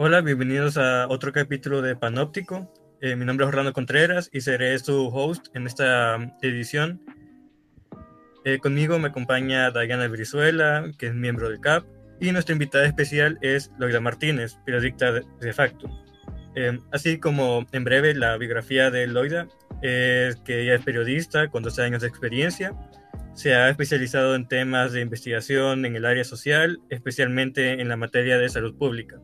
Hola, bienvenidos a otro capítulo de Panóptico. Eh, mi nombre es Orlando Contreras y seré su host en esta edición. Eh, conmigo me acompaña Diana Brizuela, que es miembro del CAP, y nuestra invitada especial es Loida Martínez, periodista de, facto. Eh, así como en breve la biografía de Loida, es que ella es periodista con 12 años de experiencia, se ha especializado en temas de investigación en el área social, especialmente en la materia de salud pública.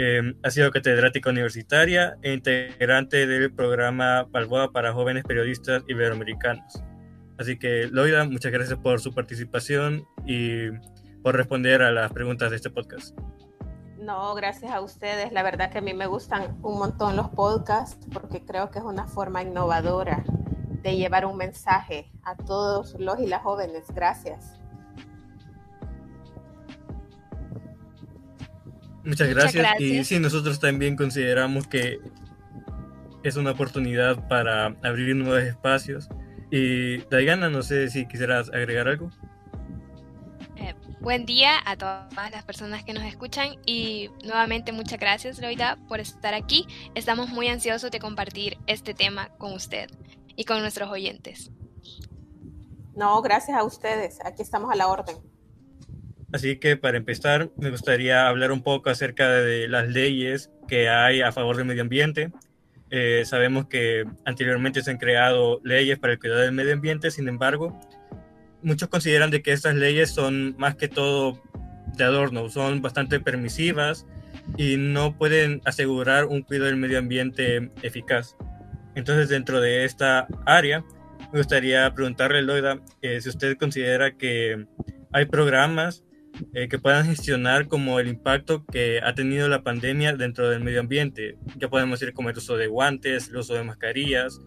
Eh, ha sido catedrática universitaria e integrante del programa Balboa para jóvenes periodistas iberoamericanos. Así que, Loida, muchas gracias por su participación y por responder a las preguntas de este podcast. No, gracias a ustedes. La verdad que a mí me gustan un montón los podcasts porque creo que es una forma innovadora de llevar un mensaje a todos los y las jóvenes. Gracias. Muchas gracias. Y sí, nosotros también consideramos que es una oportunidad para abrir nuevos espacios. Y Diana, no sé si quisieras agregar algo. Eh, buen día a todas las personas que nos escuchan y nuevamente muchas gracias Loida por estar aquí. Estamos muy ansiosos de compartir este tema con usted y con nuestros oyentes. No, gracias a ustedes. Aquí estamos a la orden. Así que para empezar, me gustaría hablar un poco acerca de las leyes que hay a favor del medio ambiente. Eh, sabemos que anteriormente se han creado leyes para el cuidado del medio ambiente, sin embargo, muchos consideran de que estas leyes son más que todo de adorno, son bastante permisivas y no pueden asegurar un cuidado del medio ambiente eficaz. Entonces, dentro de esta área, me gustaría preguntarle, Loida, eh, si usted considera que hay programas eh, que puedan gestionar como el impacto que ha tenido la pandemia dentro del medio ambiente. Ya podemos decir como el uso de guantes, el uso de mascarillas.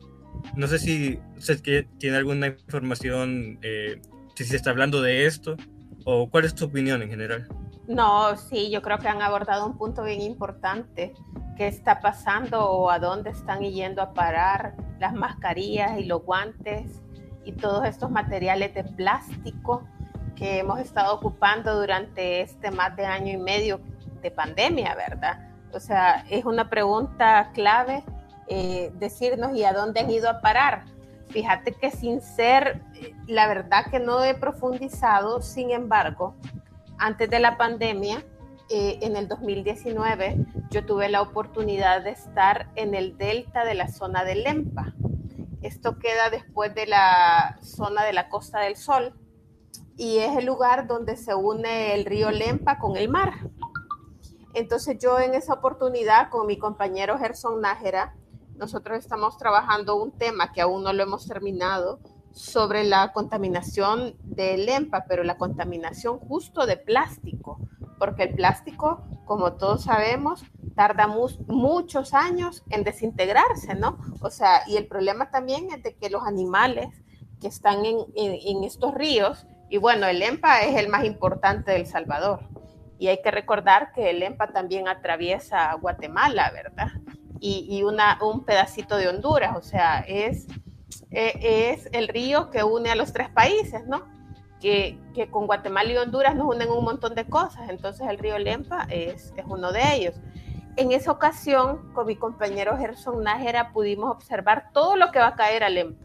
No sé si usted tiene alguna información, eh, si se está hablando de esto, o cuál es tu opinión en general. No, sí, yo creo que han abordado un punto bien importante qué está pasando o a dónde están yendo a parar las mascarillas y los guantes y todos estos materiales de plástico que hemos estado ocupando durante este más de año y medio de pandemia, ¿verdad? O sea, es una pregunta clave eh, decirnos y a dónde han ido a parar. Fíjate que sin ser, eh, la verdad que no he profundizado, sin embargo, antes de la pandemia, eh, en el 2019 yo tuve la oportunidad de estar en el delta de la zona de Lempa. Esto queda después de la zona de la Costa del Sol y es el lugar donde se une el río Lempa con el mar. Entonces yo en esa oportunidad con mi compañero Gerson Nájera, nosotros estamos trabajando un tema que aún no lo hemos terminado sobre la contaminación de Lempa, pero la contaminación justo de plástico porque el plástico, como todos sabemos, tarda muchos años en desintegrarse, ¿no? O sea, y el problema también es de que los animales que están en, estos ríos, y bueno, el EMPA es el más importante del Salvador, y hay que recordar que el EMPA también atraviesa Guatemala, ¿verdad? Y, una, un pedacito de Honduras, o sea, es, e, es el río que une a los tres países, ¿no? que, con Guatemala y Honduras nos unen un montón de cosas, entonces el río Lempa es, es uno de ellos. En esa ocasión, con mi compañero Gerson Nájera, pudimos observar todo lo que va a caer a Lempa.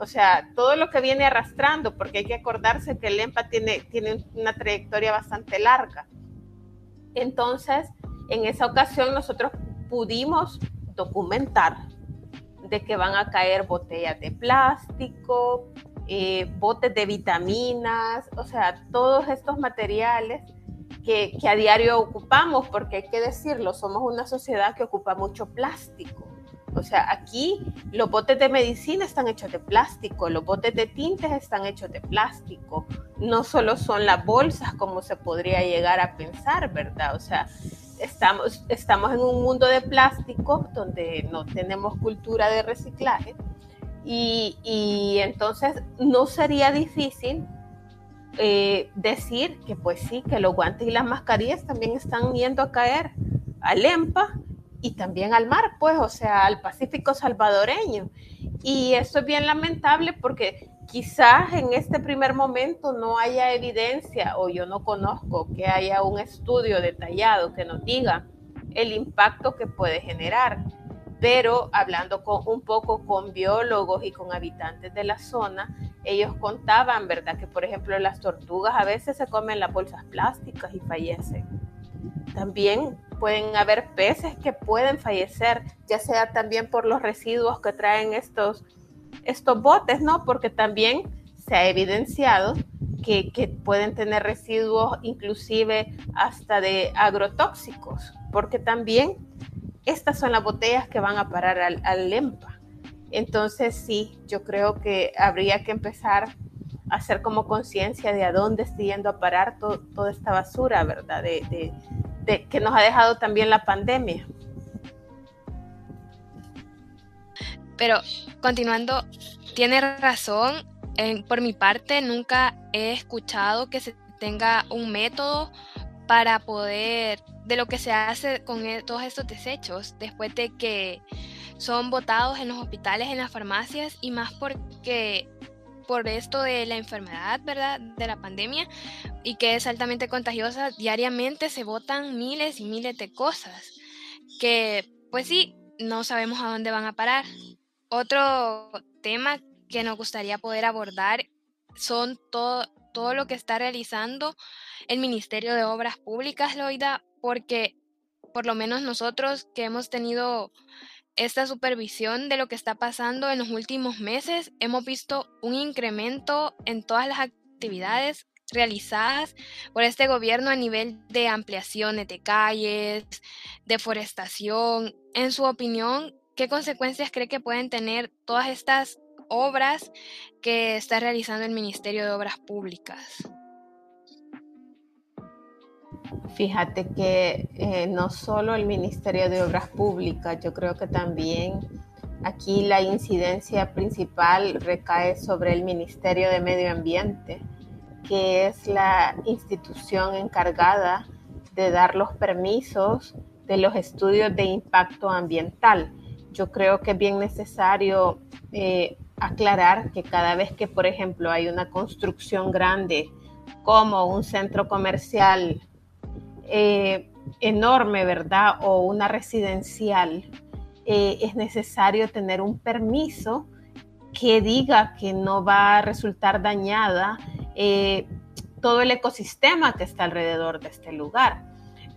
O sea, todo lo que viene arrastrando, porque hay que acordarse que Lempa tiene, tiene una trayectoria bastante larga. Entonces, en esa ocasión nosotros pudimos documentar de que van a caer botellas de plástico, eh, botes de vitaminas, o sea, todos estos materiales que, que, a diario ocupamos, porque hay que decirlo, somos una sociedad que ocupa mucho plástico. O sea, aquí los botes de medicina están hechos de plástico, los botes de tintes están hechos de plástico. No solo son las bolsas como se podría llegar a pensar, ¿verdad? O sea, estamos, estamos en un mundo de plástico donde no tenemos cultura de reciclaje y, entonces no sería difícil eh, decir que pues sí, que los guantes y las mascarillas también están yendo a caer al EMPA y también al mar, pues, o sea, al Pacífico salvadoreño. Y esto es bien lamentable porque quizás en este primer momento no haya evidencia o yo no conozco que haya un estudio detallado que nos diga el impacto que puede generar. Pero hablando con, un poco con biólogos y con habitantes de la zona, ellos contaban, ¿verdad? Que por ejemplo las tortugas a veces se comen las bolsas plásticas y fallecen. También pueden haber peces que pueden fallecer, ya sea también por los residuos que traen estos, estos botes, ¿no? Porque también se ha evidenciado que, que, pueden tener residuos inclusive hasta de agrotóxicos, porque también estas son las botellas que van a parar al, al EMPA. Entonces sí, yo creo que habría que empezar hacer como conciencia de a dónde está yendo a parar toda esta basura, ¿verdad? De, de, que nos ha dejado también la pandemia. Pero continuando, tiene razón. por mi parte, nunca he escuchado que se tenga un método para poder, de lo que se hace con e, todos estos desechos después de que son botados en los hospitales, en las farmacias y más porque por esto de la enfermedad, ¿verdad? De la pandemia y que es altamente contagiosa, diariamente se botan miles y miles de cosas que pues sí, no sabemos a dónde van a parar. Otro tema que nos gustaría poder abordar son todo, todo lo que está realizando el Ministerio de Obras Públicas, Loida, porque por lo menos nosotros que hemos tenido esta supervisión de lo que está pasando en los últimos meses, hemos visto un incremento en todas las actividades realizadas por este gobierno a nivel de ampliaciones de calles, deforestación. En su opinión, ¿qué consecuencias cree que pueden tener todas estas obras que está realizando el Ministerio de Obras Públicas? Fíjate que eh, no solo el Ministerio de Obras Públicas, yo creo que también aquí la incidencia principal recae sobre el Ministerio de Medio Ambiente, que es la institución encargada de dar los permisos de los estudios de impacto ambiental. Yo creo que es bien necesario eh, aclarar que cada vez que, por ejemplo, hay una construcción grande como un centro comercial eh, enorme, ¿verdad? O una residencial, eh, es necesario tener un permiso que diga que no va a resultar dañada eh, todo el ecosistema que está alrededor de este lugar.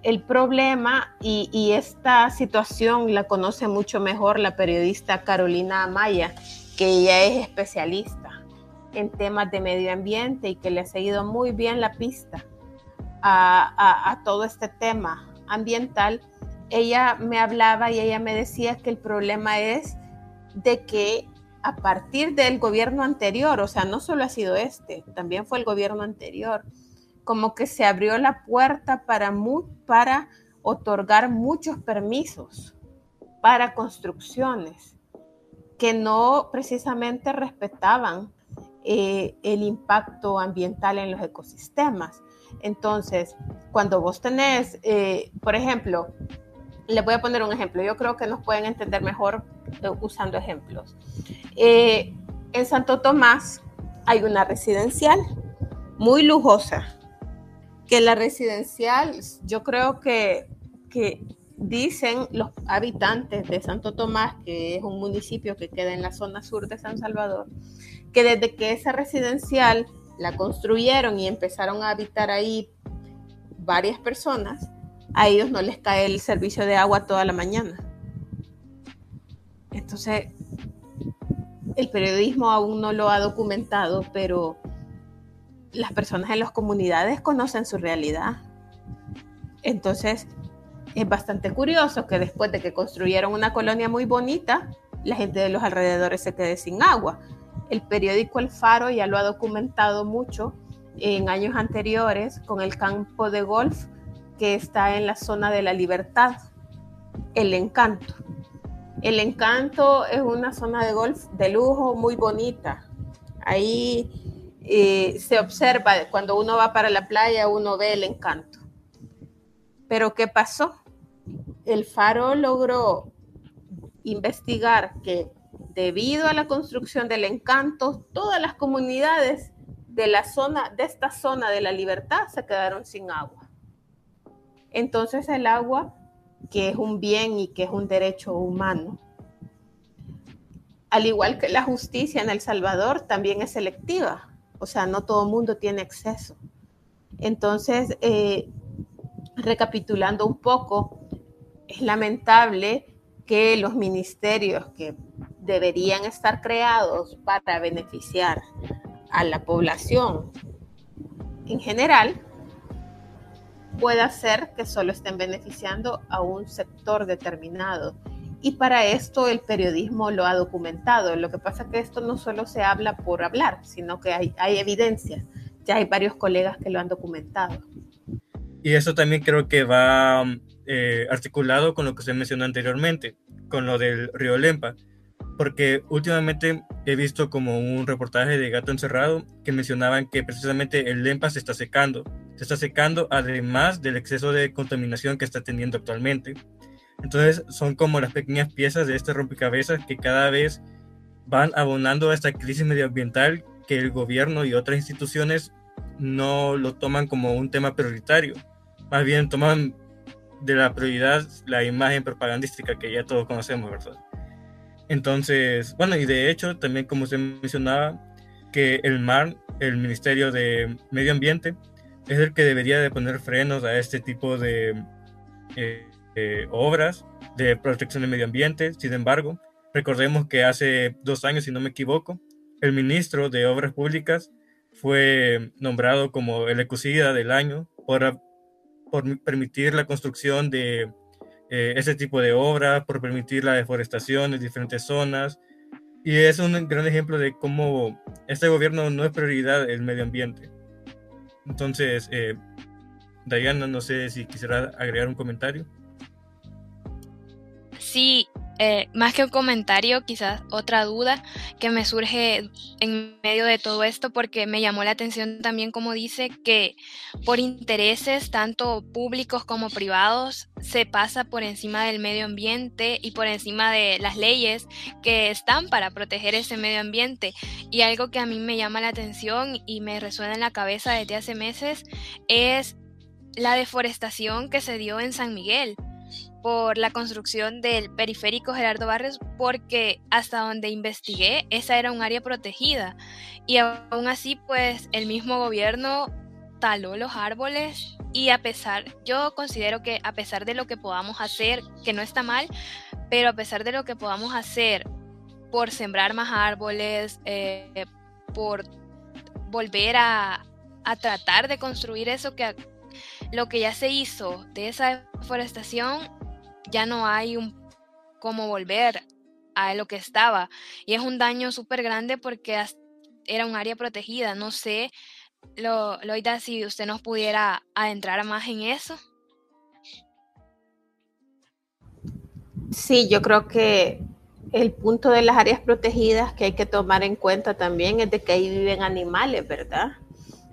El problema, y, y, esta situación la conoce mucho mejor la periodista Carolina Amaya, que ella es especialista en temas de medio ambiente y que le ha seguido muy bien la pista a, todo este tema ambiental, ella me hablaba y ella me decía que el problema es de que a partir del gobierno anterior, o sea, no solo ha sido este, también fue el gobierno anterior, como que se abrió la puerta para, para otorgar muchos permisos para construcciones que no precisamente respetaban eh, el impacto ambiental en los ecosistemas. Entonces, cuando vos tenés, eh, por ejemplo, les voy a poner un ejemplo, yo creo que nos pueden entender mejor eh, usando ejemplos. Eh, en Santo Tomás hay una residencial muy lujosa, que la residencial, yo creo que, que dicen los habitantes de Santo Tomás, que es un municipio que queda en la zona sur de San Salvador, que desde que esa residencial la construyeron y empezaron a habitar ahí varias personas, a ellos no les cae el servicio de agua toda la mañana. Entonces, el periodismo aún no lo ha documentado, pero las personas en las comunidades conocen su realidad. Entonces, es bastante curioso que después de que construyeron una colonia muy bonita, la gente de los alrededores se quede sin agua. El periódico El Faro ya lo ha documentado mucho en años anteriores con el campo de golf que está en la zona de la libertad, El Encanto. El Encanto es una zona de golf de lujo muy bonita. Ahí eh, se observa, cuando uno va para la playa, uno ve el encanto. Pero ¿qué pasó? El Faro logró investigar que debido a la construcción del encanto, todas las comunidades de la zona, de esta zona de la libertad, se quedaron sin agua. Entonces el agua, que es un bien y que es un derecho humano, al igual que la justicia en El Salvador, también es selectiva. O sea, no todo el mundo tiene acceso. Entonces, eh, recapitulando un poco, es lamentable que los ministerios que deberían estar creados para beneficiar a la población en general, pueda ser que solo estén beneficiando a un sector determinado. Y para esto el periodismo lo ha documentado. Lo que pasa es que esto no solo se habla por hablar, sino que hay, hay evidencia. Ya hay varios colegas que lo han documentado. Y eso también creo que va eh, articulado con lo que se mencionó anteriormente, con lo del río Lempa, porque últimamente he visto como un reportaje de Gato Encerrado que mencionaban que precisamente el Lempa se está secando, se está secando además del exceso de contaminación que está teniendo actualmente. Entonces son como las pequeñas piezas de este rompecabezas que cada vez van abonando a esta crisis medioambiental que el gobierno y otras instituciones no lo toman como un tema prioritario más bien toman de la prioridad la imagen propagandística que ya todos conocemos, ¿verdad? Entonces, bueno, y de hecho, también como usted mencionaba, que el MAR, el Ministerio de Medio Ambiente, es el que debería de poner frenos a este tipo de eh, eh, obras de protección del medio ambiente. Sin embargo, recordemos que hace dos años, si no me equivoco, el ministro de Obras Públicas fue nombrado como el ecocida del año por por permitir la construcción de eh, ese tipo de obras, por permitir la deforestación en diferentes zonas. Y es un gran ejemplo de cómo este gobierno no es prioridad el medio ambiente. Entonces, eh, Diana, no sé si quisiera agregar un comentario. Sí, eh, más que un comentario, quizás otra duda que me surge en medio de todo esto, porque me llamó la atención también como dice que por intereses tanto públicos como privados se pasa por encima del medio ambiente y por encima de las leyes que están para proteger ese medio ambiente. Y algo que a mí me llama la atención y me resuena en la cabeza desde hace meses es la deforestación que se dio en San Miguel por la construcción del periférico Gerardo Barrios porque hasta donde investigué esa era un área protegida. Y aún así pues el mismo gobierno taló los árboles y a pesar, yo considero que a pesar de lo que podamos hacer, que no está mal, pero a pesar de lo que podamos hacer por sembrar más árboles, eh, por volver a, a tratar de construir eso que lo que ya se hizo de esa deforestación ya no hay un cómo volver a lo que estaba. Y es un daño súper grande porque era un área protegida. No sé, lo, Loida, si usted nos pudiera adentrar más en eso. Sí, yo creo que el punto de las áreas protegidas que hay que tomar en cuenta también es de que ahí viven animales, ¿verdad?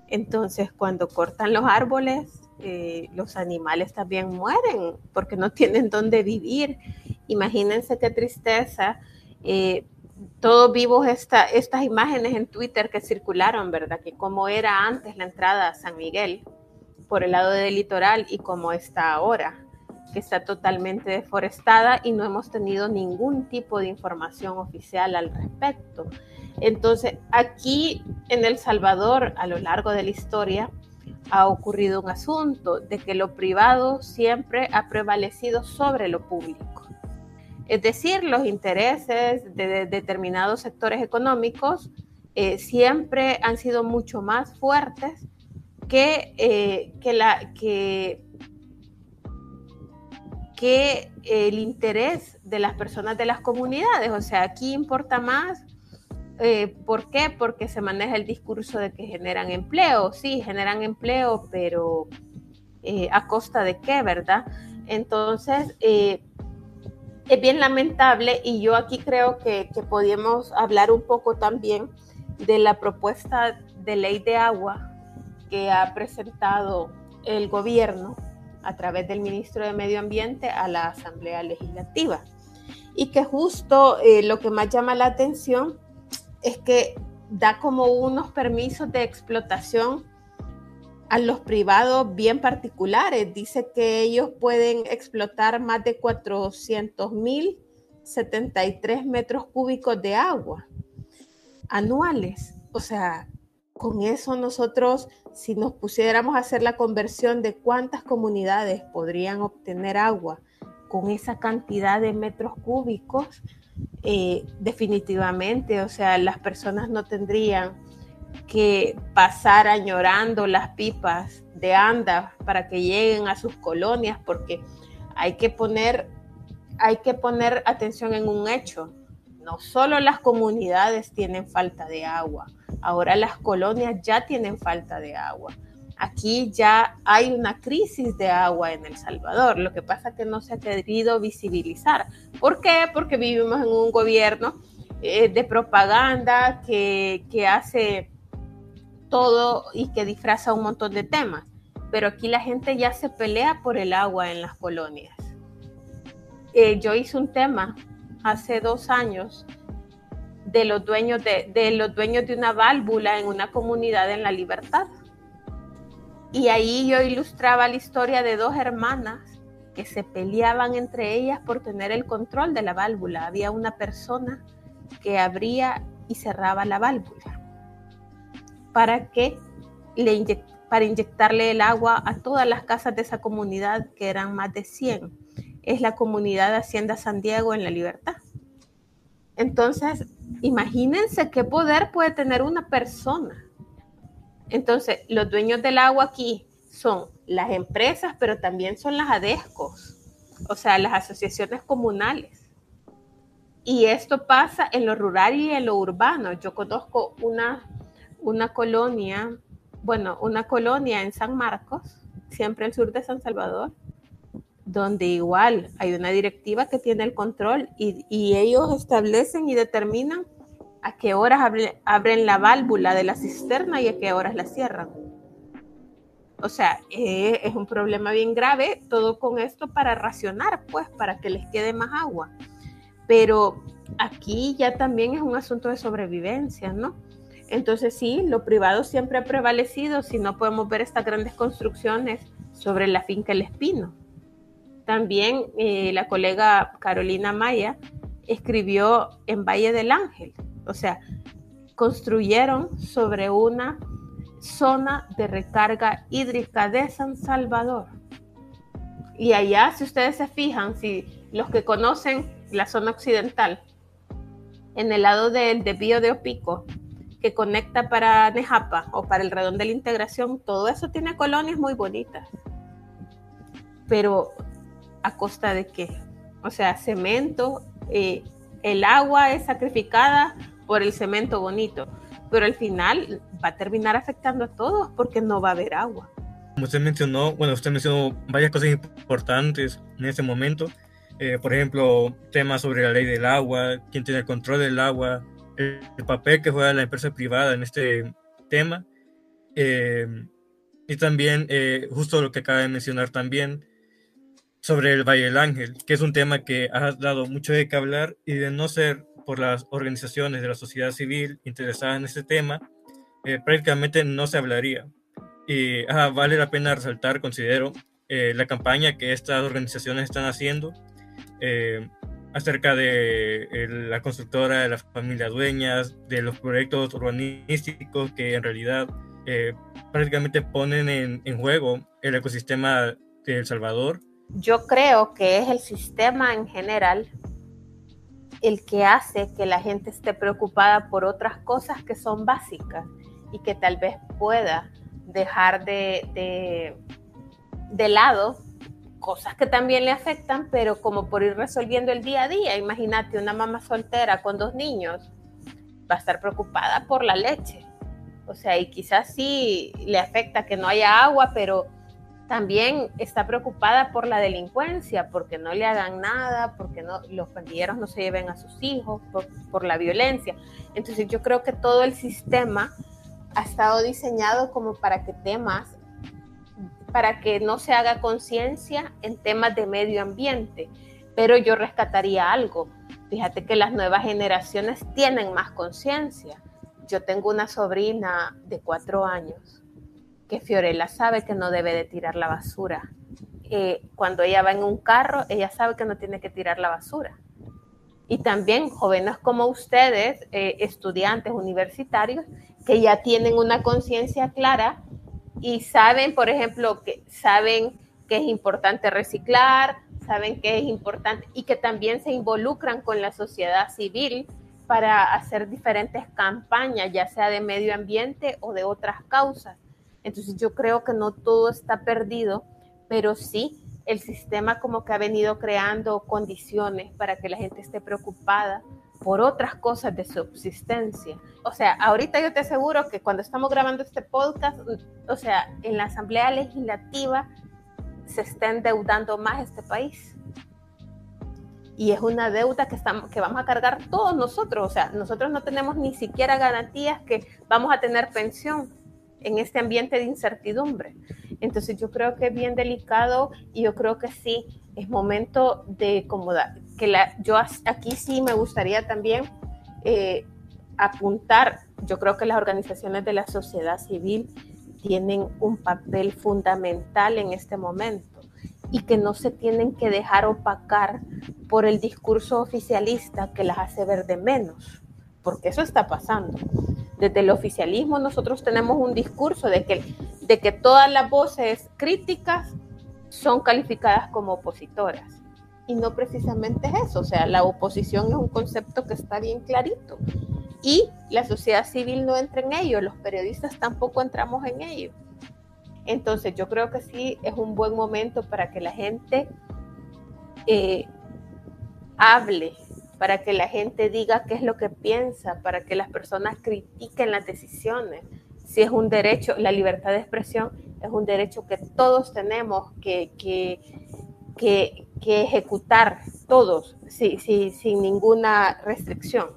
Entonces, cuando cortan los árboles, eh, los animales también mueren porque no tienen dónde vivir. Imagínense qué tristeza. Eh, todos vimos esta, estas imágenes en Twitter que circularon, ¿verdad? Que cómo era antes la entrada a San Miguel por el lado del litoral y cómo está ahora, que está totalmente deforestada y no hemos tenido ningún tipo de información oficial al respecto. Entonces, aquí en El Salvador, a lo largo de la historia, ha ocurrido un asunto de que lo privado siempre ha prevalecido sobre lo público. Es decir, los intereses de, determinados sectores económicos eh, siempre han sido mucho más fuertes que, eh, que, que el interés de las personas de las comunidades. O sea, aquí importa más eh, ¿Por qué? Porque se maneja el discurso de que generan empleo. Sí, generan empleo, pero eh, a costa de qué, ¿verdad? Entonces, eh, es bien lamentable y yo aquí creo que, que podríamos hablar un poco también de la propuesta de ley de agua que ha presentado el gobierno a través del ministro de Medio Ambiente a la Asamblea Legislativa. y que justo lo que más llama la atención es que da como unos permisos de explotación a los privados bien particulares. Dice que ellos pueden explotar más de 400 mil 73 metros cúbicos de agua anuales. O sea, con eso nosotros, si nos pusiéramos a hacer la conversión de cuántas comunidades podrían obtener agua con esa cantidad de metros cúbicos, eh, definitivamente, o sea, las personas no tendrían que pasar añorando las pipas de anda para que lleguen a sus colonias, porque hay que poner, hay que poner atención en un hecho. No solo las comunidades tienen falta de agua, ahora las colonias ya tienen falta de agua. Aquí ya hay una crisis de agua en El Salvador. Lo que pasa es que no se ha querido visibilizar. ¿Por qué? Porque vivimos en un gobierno eh, de propaganda que, que hace todo y que disfraza un montón de temas. Pero aquí la gente ya se pelea por el agua en las colonias. Eh, yo hice un tema hace dos años de los dueños de, de, los dueños de una válvula en una comunidad en la libertad. Y ahí yo ilustraba la historia de dos hermanas que se peleaban entre ellas por tener el control de la válvula. Había una persona que abría y cerraba la válvula para que para inyectarle el agua a todas las casas de esa comunidad, que eran más de 100. Es la comunidad de Hacienda San Diego en La Libertad. Entonces, imagínense qué poder puede tener una persona. Entonces, los dueños del agua aquí son las empresas, pero también son las ADESCOS, o sea, las asociaciones comunales. Y esto pasa en lo rural y en lo urbano. Yo conozco una una colonia, bueno, una colonia en San Marcos, siempre al sur de San Salvador, donde igual hay una directiva que tiene el control y, ellos establecen y determinan a qué horas abren la válvula de la cisterna y a qué horas la cierran. O sea, eh, es un problema bien grave, todo con esto para racionar, pues, para que les quede más agua. Pero aquí ya también es un asunto de sobrevivencia, ¿no? Entonces sí, lo privado siempre ha prevalecido, si no podemos ver estas grandes construcciones sobre la finca El Espino. También eh, la colega Carolina Maya escribió en Valle del Ángel, o sea, construyeron sobre una zona de recarga hídrica de San Salvador. Y allá, si ustedes se fijan, si los que conocen la zona occidental, en el lado del desvío de Opico, que conecta para Nejapa o para el Redón de la Integración, todo eso tiene colonias muy bonitas. Pero a costa de qué? O sea, cemento, eh, el agua es sacrificada por el cemento bonito, pero al final va a terminar afectando a todos porque no va a haber agua. Como usted mencionó, bueno, usted mencionó varias cosas importantes en ese momento. Eh, por ejemplo, temas sobre la ley del agua, quién tiene el control del agua, el papel que juega la empresa privada en este tema. Eh, y también, eh, justo lo que acaba de mencionar también, sobre el Valle del Ángel, que es un tema que ha dado mucho de qué hablar y de no ser por las organizaciones de la sociedad civil interesadas en este tema, eh, prácticamente no se hablaría. Y vale la pena resaltar, considero, la campaña que estas organizaciones están haciendo acerca de la constructora, de la familia dueñas, de los proyectos urbanísticos que en realidad eh, prácticamente ponen en, en, juego el ecosistema de El Salvador. Yo creo que es el sistema en general el que hace que la gente esté preocupada por otras cosas que son básicas y que tal vez pueda dejar de, de, lado cosas que también le afectan, pero como por ir resolviendo el día a día. Imagínate una mamá soltera con dos niños, va a estar preocupada por la leche. O sea, y quizás sí le afecta que no haya agua, pero también está preocupada por la delincuencia, porque no le hagan nada, porque no, los pandilleros no se lleven a sus hijos, por, por la violencia. Entonces yo creo que todo el sistema ha estado diseñado como para que temas para que no se haga conciencia en temas de medio ambiente. Pero yo rescataría algo. Fíjate que las nuevas generaciones tienen más conciencia. Yo tengo una sobrina de cuatro años que Fiorella sabe que no debe de tirar la basura. Eh, cuando ella va en un carro, ella sabe que no tiene que tirar la basura. Y también jóvenes como ustedes, eh, estudiantes universitarios, que ya tienen una conciencia clara y saben, por ejemplo, que saben que es importante reciclar, saben que es importante y que también se involucran con la sociedad civil para hacer diferentes campañas, ya sea de medio ambiente o de otras causas. Entonces yo creo que no todo está perdido, pero sí el sistema como que ha venido creando condiciones para que la gente esté preocupada por otras cosas de subsistencia. O sea, ahorita yo te aseguro que cuando estamos grabando este podcast, o sea, en la Asamblea Legislativa se está endeudando más este país. Y es una deuda que, estamos, que vamos a cargar todos nosotros. O sea, nosotros no tenemos ni siquiera garantías que vamos a tener pensión en este ambiente de incertidumbre. Entonces yo creo que es bien delicado y yo creo que sí, es momento de como que la, yo aquí sí me gustaría también eh, apuntar, yo creo que las organizaciones de la sociedad civil tienen un papel fundamental en este momento y que no se tienen que dejar opacar por el discurso oficialista que las hace ver de menos, porque eso está pasando desde el oficialismo nosotros tenemos un discurso de que, de que todas las voces críticas son calificadas como opositoras. Y no precisamente es eso, o sea, la oposición es un concepto que está bien clarito. Y la sociedad civil no entra en ello, los periodistas tampoco entramos en ello. Entonces yo creo que sí es un buen momento para que la gente eh, hable para que la gente diga qué es lo que piensa, para que las personas critiquen las decisiones. Si es un derecho, la libertad de expresión es un derecho que todos tenemos que, que, ejecutar, todos, sin ninguna restricción.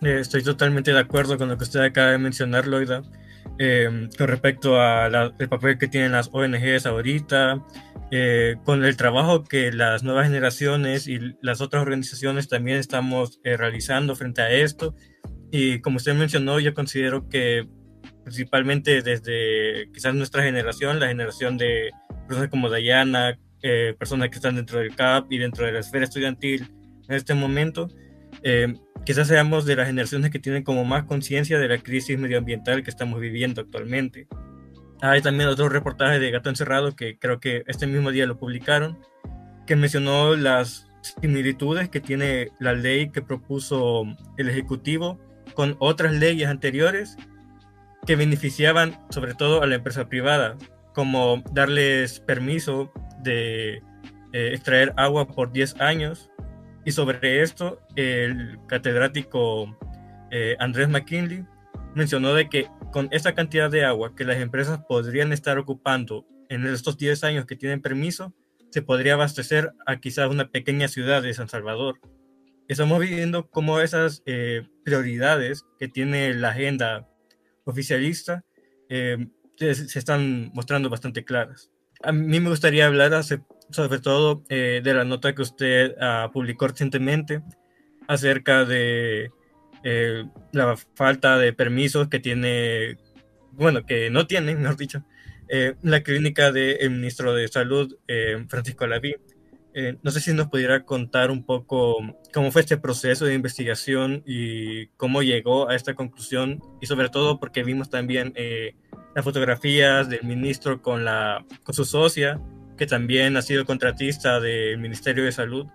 Eh, estoy totalmente de acuerdo con lo que usted acaba de mencionar, Loida. Eh, con respecto al papel que tienen las ONGs ahorita, eh, con el trabajo que las nuevas generaciones y las otras organizaciones también estamos eh, realizando frente a esto. Y como usted mencionó, yo considero que principalmente desde quizás nuestra generación, la generación de personas como Dayana, personas que están dentro del CAP y dentro de la esfera estudiantil en este momento, eh, quizás seamos de las generaciones que tienen como más conciencia de la crisis medioambiental que estamos viviendo actualmente. Hay también otro reportaje de Gato Encerrado que creo que este mismo día lo publicaron, que mencionó las similitudes que tiene la ley que propuso el Ejecutivo con otras leyes anteriores que beneficiaban sobre todo a la empresa privada, como darles permiso de eh, extraer agua por 10 años y sobre esto, el catedrático eh, Andrés McKinley mencionó de que con esta cantidad de agua que las empresas podrían estar ocupando en estos 10 años que tienen permiso, se podría abastecer a quizás una pequeña ciudad de San Salvador. Estamos viendo cómo esas eh, prioridades que tiene la agenda oficialista eh, se, están mostrando bastante claras. A mí me gustaría hablar sobre todo eh, de la nota que usted uh, publicó recientemente acerca de eh, la falta de permisos que tiene, bueno, que no tiene, mejor dicho, eh, la clínica del ministro de Salud, Francisco Laví. no sé si nos pudiera contar un poco cómo fue este proceso de investigación y cómo llegó a esta conclusión y sobre todo porque vimos también las fotografías del ministro con, la, con su socia que también ha sido contratista del Ministerio de Salud.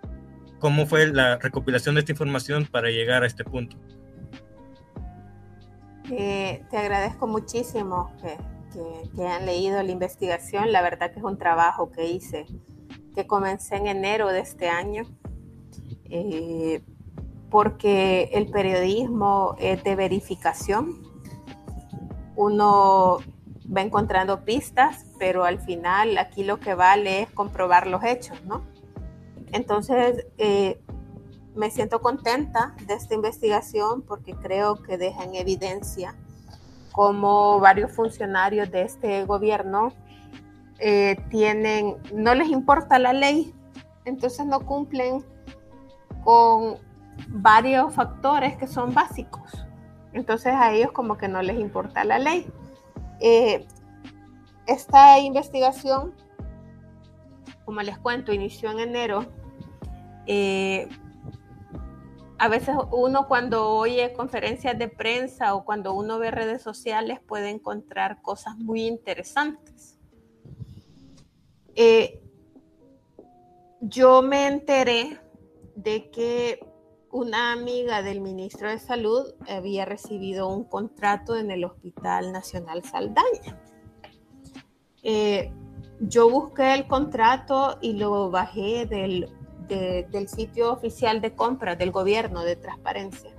¿Cómo fue la recopilación de esta información para llegar a este punto? Eh, te agradezco muchísimo que, que, han leído la investigación. La verdad que es un trabajo que hice, que comencé en enero de este año, eh, porque el periodismo es de verificación. Uno va encontrando pistas, pero al final aquí lo que vale es comprobar los hechos, ¿no? Entonces, eh, me siento contenta de esta investigación porque creo que deja en evidencia cómo varios funcionarios de este gobierno eh, tienen, no les importa la ley, entonces no cumplen con varios factores que son básicos. Entonces a ellos como que no les importa la ley. Eh, esta investigación, como les cuento, inició en enero. Eh, a veces uno cuando oye conferencias de prensa o cuando uno ve redes sociales puede encontrar cosas muy interesantes. Eh, yo me enteré de que una amiga del ministro de Salud había recibido un contrato en el Hospital Nacional Saldaña. Eh, yo busqué el contrato y lo bajé del, del sitio oficial de compra del gobierno de transparencia.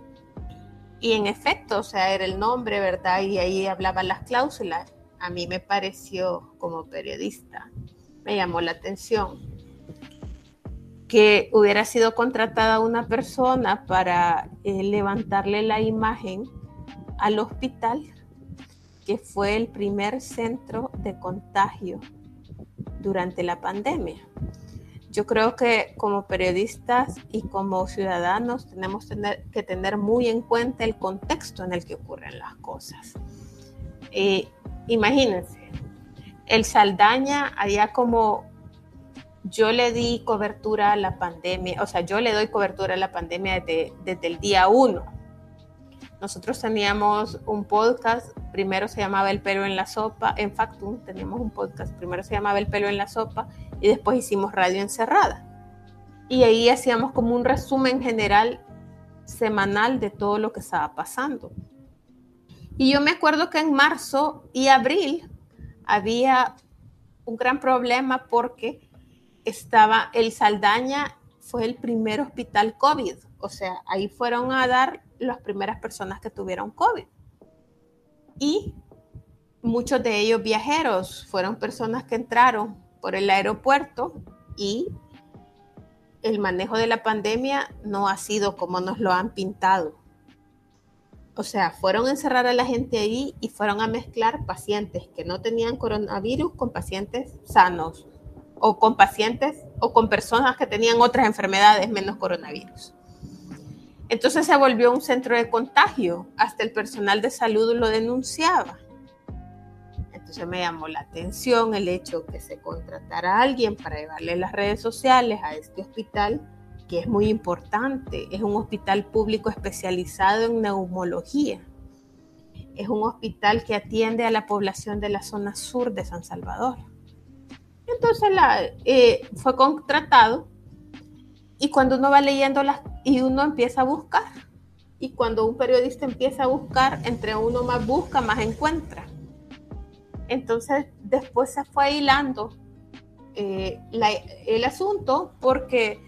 Y en efecto, o sea, era el nombre, ¿verdad? Y ahí hablaban las cláusulas. A mí me pareció como periodista, me llamó la atención que hubiera sido contratada una persona para eh, levantarle la imagen al hospital que fue el primer centro de contagio durante la pandemia. Yo creo que como periodistas y como ciudadanos tenemos que tener muy en cuenta el contexto en el que ocurren las cosas. Eh, imagínense, el Saldaña había como yo le di cobertura a la pandemia, o sea, yo le doy cobertura a la pandemia desde, desde el día uno nosotros teníamos un podcast, primero se llamaba El pelo en la sopa, en Factum teníamos un podcast, primero se llamaba El pelo en la sopa y después hicimos Radio Encerrada. Y ahí hacíamos como un resumen general semanal de todo lo que estaba pasando. Y yo me acuerdo que en marzo y abril había un gran problema porque estaba el Saldaña fue el primer hospital COVID, o sea, ahí fueron a dar las primeras personas que tuvieron COVID. Y muchos de ellos viajeros fueron personas que entraron por el aeropuerto y el manejo de la pandemia no ha sido como nos lo han pintado. O sea, fueron a encerrar a la gente ahí y fueron a mezclar pacientes que no tenían coronavirus con pacientes sanos o con pacientes o con personas que tenían otras enfermedades menos coronavirus. Entonces se volvió un centro de contagio, hasta el personal de salud lo denunciaba. Entonces me llamó la atención el hecho que se contratara a alguien para llevarle las redes sociales a este hospital, que es muy importante. Es un hospital público especializado en neumología. Es un hospital que atiende a la población de la zona sur de San Salvador. Entonces eh, fue contratado y cuando uno va leyendo las y uno empieza a buscar. Y cuando un periodista empieza a buscar, entre uno más busca, más encuentra. Entonces, después se fue hilando eh, el asunto porque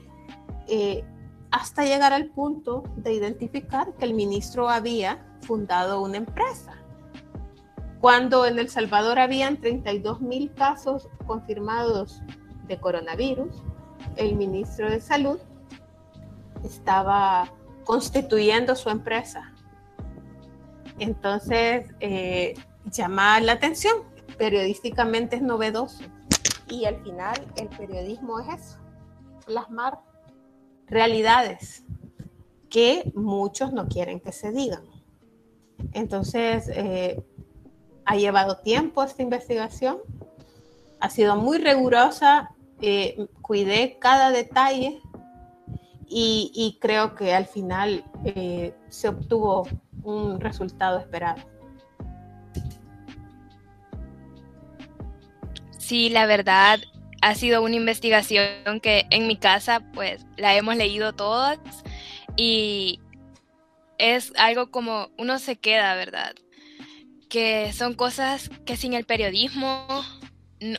eh, hasta llegar al punto de identificar que el ministro había fundado una empresa. Cuando en El Salvador habían 32 mil casos confirmados de coronavirus, el ministro de Salud estaba constituyendo su empresa. Entonces, eh, llama la atención, periodísticamente es novedoso. Y al final el periodismo es eso, plasmar realidades que muchos no quieren que se digan. Entonces, eh, ha llevado tiempo esta investigación, ha sido muy rigurosa, eh, cuidé cada detalle y, creo que al final eh, se obtuvo un resultado esperado. Sí, la verdad ha sido una investigación que en mi casa pues la hemos leído todas y es algo como uno se queda, ¿verdad? Que son cosas que sin el periodismo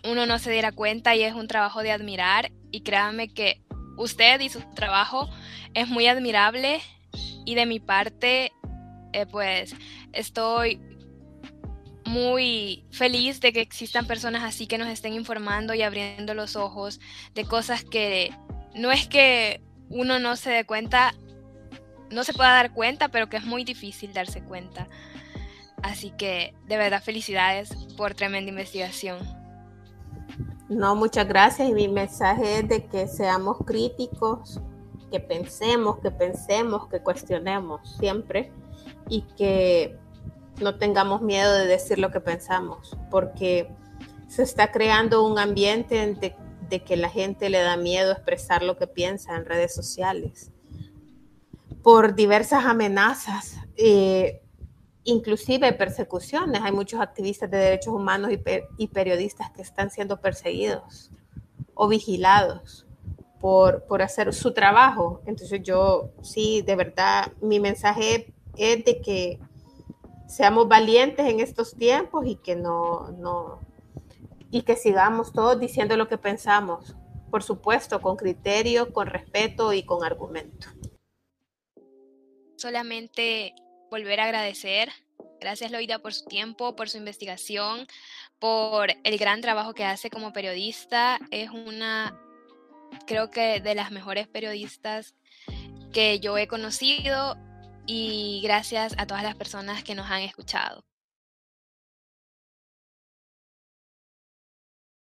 uno no se diera cuenta y es un trabajo de admirar y créanme que usted y su trabajo es muy admirable y de mi parte, eh, pues estoy muy feliz de que existan personas así que nos estén informando y abriendo los ojos de cosas que no es que uno no se dé cuenta, no se pueda dar cuenta, pero que es muy difícil darse cuenta. Así que de verdad felicidades por tremenda investigación. No, muchas gracias y mi mensaje es de que seamos críticos, que pensemos, que pensemos, que cuestionemos siempre y que no tengamos miedo de decir lo que pensamos, porque se está creando un ambiente de, que la gente le da miedo expresar lo que piensa en redes sociales por diversas amenazas, eh, inclusive persecuciones. Hay muchos activistas de derechos humanos y, y, periodistas que están siendo perseguidos o vigilados por, por hacer su trabajo. Entonces yo sí, de verdad, mi mensaje es de que seamos valientes en estos tiempos y que no, no, y que sigamos todos diciendo lo que pensamos, por supuesto, con criterio, con respeto y con argumento. Solamente volver a agradecer. Gracias Loida por su tiempo, por su investigación, por el gran trabajo que hace como periodista. Es una, creo que de las mejores periodistas que yo he conocido y gracias a todas las personas que nos han escuchado.